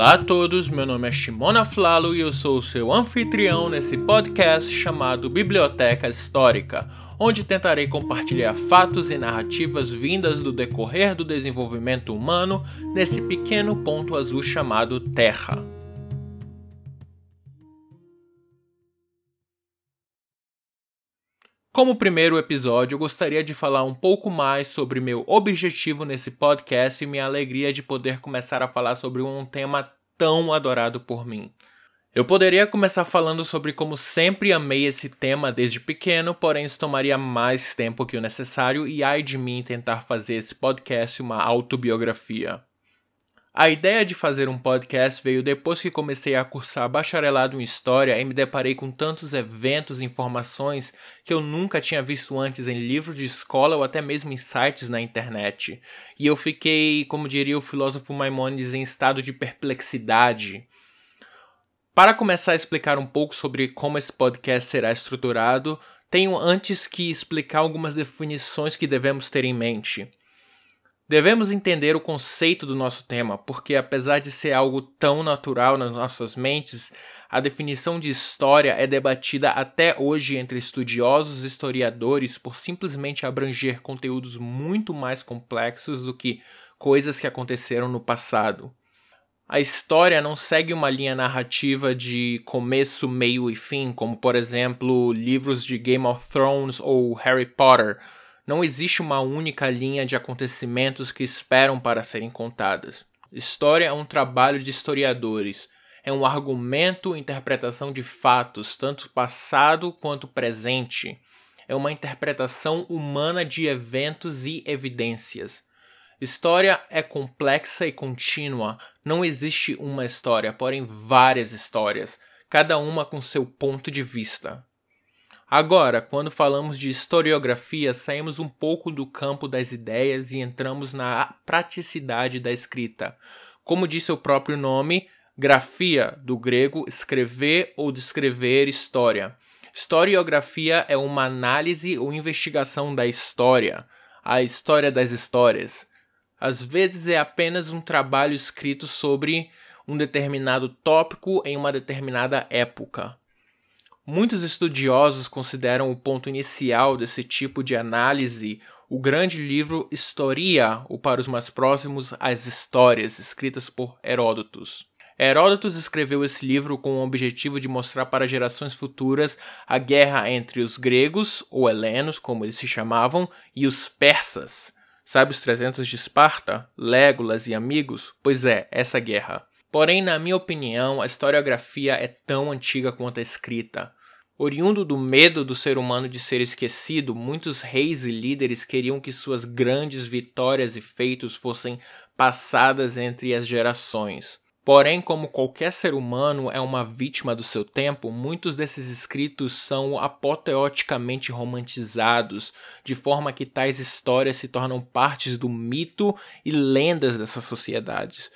Olá a todos, meu nome é Shimona Flalo e eu sou o seu anfitrião nesse podcast chamado Biblioteca Histórica, onde tentarei compartilhar fatos e narrativas vindas do decorrer do desenvolvimento humano nesse pequeno ponto azul chamado Terra. Como primeiro episódio, eu gostaria de falar um pouco mais sobre meu objetivo nesse podcast e minha alegria de poder começar a falar sobre um tema tão adorado por mim. Eu poderia começar falando sobre como sempre amei esse tema desde pequeno, porém isso tomaria mais tempo que o necessário e ai de mim tentar fazer esse podcast uma autobiografia. A ideia de fazer um podcast veio depois que comecei a cursar bacharelado em História e me deparei com tantos eventos e informações que eu nunca tinha visto antes em livros de escola ou até mesmo em sites na internet. E eu fiquei, como diria o filósofo Maimonides, em estado de perplexidade. Para começar a explicar um pouco sobre como esse podcast será estruturado, tenho antes que explicar algumas definições que devemos ter em mente. Devemos entender o conceito do nosso tema, porque apesar de ser algo tão natural nas nossas mentes, a definição de história é debatida até hoje entre estudiosos e historiadores por simplesmente abranger conteúdos muito mais complexos do que coisas que aconteceram no passado. A história não segue uma linha narrativa de começo, meio e fim, como por exemplo livros de Game of Thrones ou Harry Potter não existe uma única linha de acontecimentos que esperam para serem contadas. História é um trabalho de historiadores. É um argumento interpretação de fatos, tanto passado quanto presente. É uma interpretação humana de eventos e evidências. História é complexa e contínua. Não existe uma história, porém várias histórias, cada uma com seu ponto de vista. Agora, quando falamos de historiografia, saímos um pouco do campo das ideias e entramos na praticidade da escrita. Como disse o próprio nome, grafia, do grego escrever ou descrever história. Historiografia é uma análise ou investigação da história, a história das histórias. Às vezes é apenas um trabalho escrito sobre um determinado tópico em uma determinada época. Muitos estudiosos consideram o ponto inicial desse tipo de análise o grande livro Historia, ou para os mais próximos, As Histórias, escritas por Heródotos. Heródotos escreveu esse livro com o objetivo de mostrar para gerações futuras a guerra entre os gregos, ou helenos, como eles se chamavam, e os persas. Sabe os 300 de Esparta, Légolas e amigos? Pois é, essa guerra. Porém, na minha opinião, a historiografia é tão antiga quanto a escrita. Oriundo do medo do ser humano de ser esquecido, muitos reis e líderes queriam que suas grandes vitórias e feitos fossem passadas entre as gerações. Porém, como qualquer ser humano é uma vítima do seu tempo, muitos desses escritos são apoteoticamente romantizados, de forma que tais histórias se tornam partes do mito e lendas dessas sociedades.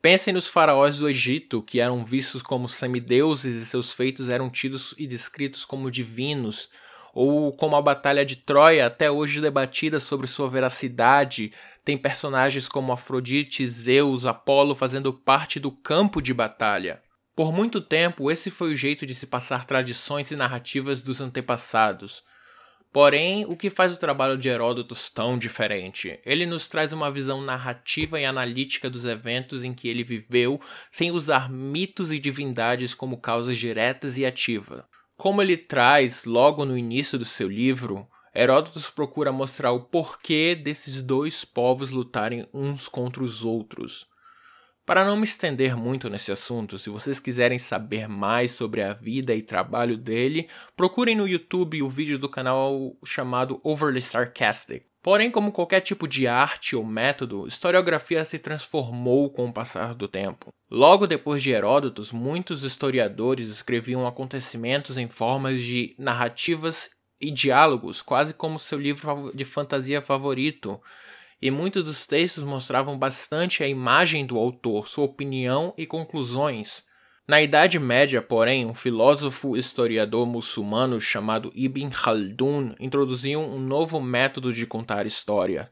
Pensem nos faraós do Egito, que eram vistos como semideuses e seus feitos eram tidos e descritos como divinos, ou como a Batalha de Troia, até hoje debatida sobre sua veracidade, tem personagens como Afrodite, Zeus, Apolo fazendo parte do campo de batalha. Por muito tempo, esse foi o jeito de se passar tradições e narrativas dos antepassados. Porém, o que faz o trabalho de Heródoto tão diferente? Ele nos traz uma visão narrativa e analítica dos eventos em que ele viveu, sem usar mitos e divindades como causas diretas e ativas. Como ele traz logo no início do seu livro, Heródoto procura mostrar o porquê desses dois povos lutarem uns contra os outros. Para não me estender muito nesse assunto, se vocês quiserem saber mais sobre a vida e trabalho dele, procurem no YouTube o vídeo do canal chamado Overly Sarcastic. Porém, como qualquer tipo de arte ou método, historiografia se transformou com o passar do tempo. Logo depois de Heródotos, muitos historiadores escreviam acontecimentos em formas de narrativas e diálogos, quase como seu livro de fantasia favorito e muitos dos textos mostravam bastante a imagem do autor, sua opinião e conclusões. Na Idade Média, porém, um filósofo historiador muçulmano chamado Ibn Khaldun introduziu um novo método de contar história.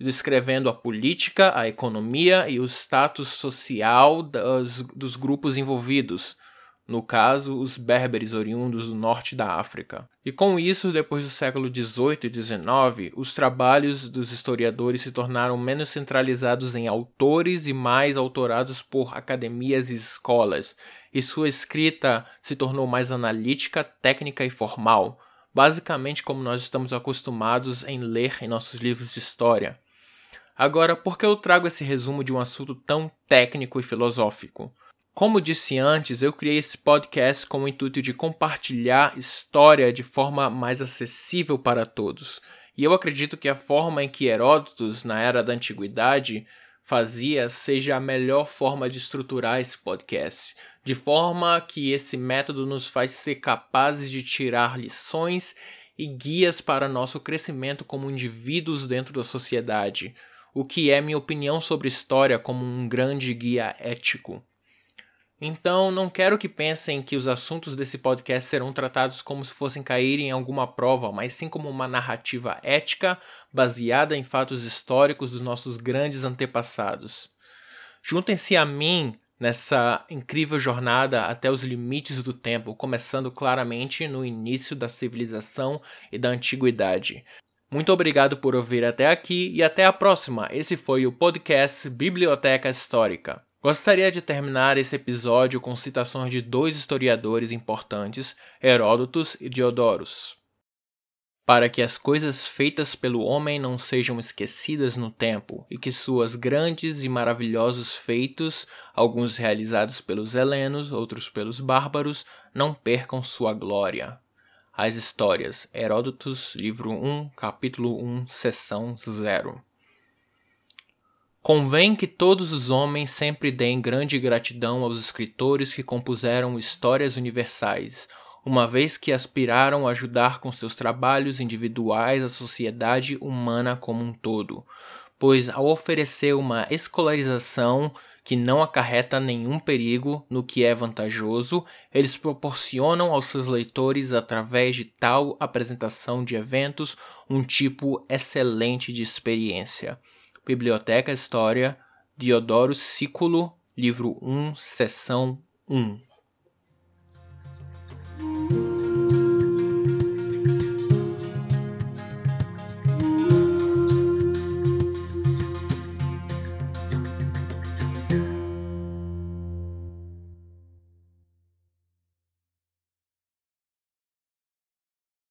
descrevendo a política, a economia e o status social das, dos grupos envolvidos, no caso, os berberes oriundos do norte da África. E com isso, depois do século XVIII e XIX, os trabalhos dos historiadores se tornaram menos centralizados em autores e mais autorados por academias e escolas, e sua escrita se tornou mais analítica, técnica e formal, basicamente como nós estamos acostumados em ler em nossos livros de história. Agora, por que eu trago esse resumo de um assunto tão técnico e filosófico? Como disse antes, eu criei esse podcast com o intuito de compartilhar história de forma mais acessível para todos. E eu acredito que a forma em que Heródotos, na era da antiguidade, fazia seja a melhor forma de estruturar esse podcast, de forma que esse método nos faz ser capazes de tirar lições e guias para nosso crescimento como indivíduos dentro da sociedade, o que é minha opinião sobre história como um grande guia ético. Então, não quero que pensem que os assuntos desse podcast serão tratados como se fossem cair em alguma prova, mas sim como uma narrativa ética baseada em fatos históricos dos nossos grandes antepassados. Juntem-se a mim nessa incrível jornada até os limites do tempo, começando claramente no início da civilização e da antiguidade. Muito obrigado por ouvir até aqui e até a próxima. Esse foi o podcast Biblioteca Histórica. Gostaria de terminar esse episódio com citações de dois historiadores importantes, Heródotos e Diodorus. Para que as coisas feitas pelo homem não sejam esquecidas no tempo, e que suas grandes e maravilhosos feitos, alguns realizados pelos helenos, outros pelos bárbaros, não percam sua glória. As Histórias, Heródotos, livro 1, capítulo 1, seção 0. Convém que todos os homens sempre deem grande gratidão aos escritores que compuseram histórias universais, uma vez que aspiraram a ajudar com seus trabalhos individuais a sociedade humana como um todo, pois ao oferecer uma escolarização que não acarreta nenhum perigo no que é vantajoso, eles proporcionam aos seus leitores, através de tal apresentação de eventos, um tipo excelente de experiência. Biblioteca História, Diodoro Sículo, livro 1, seção 1.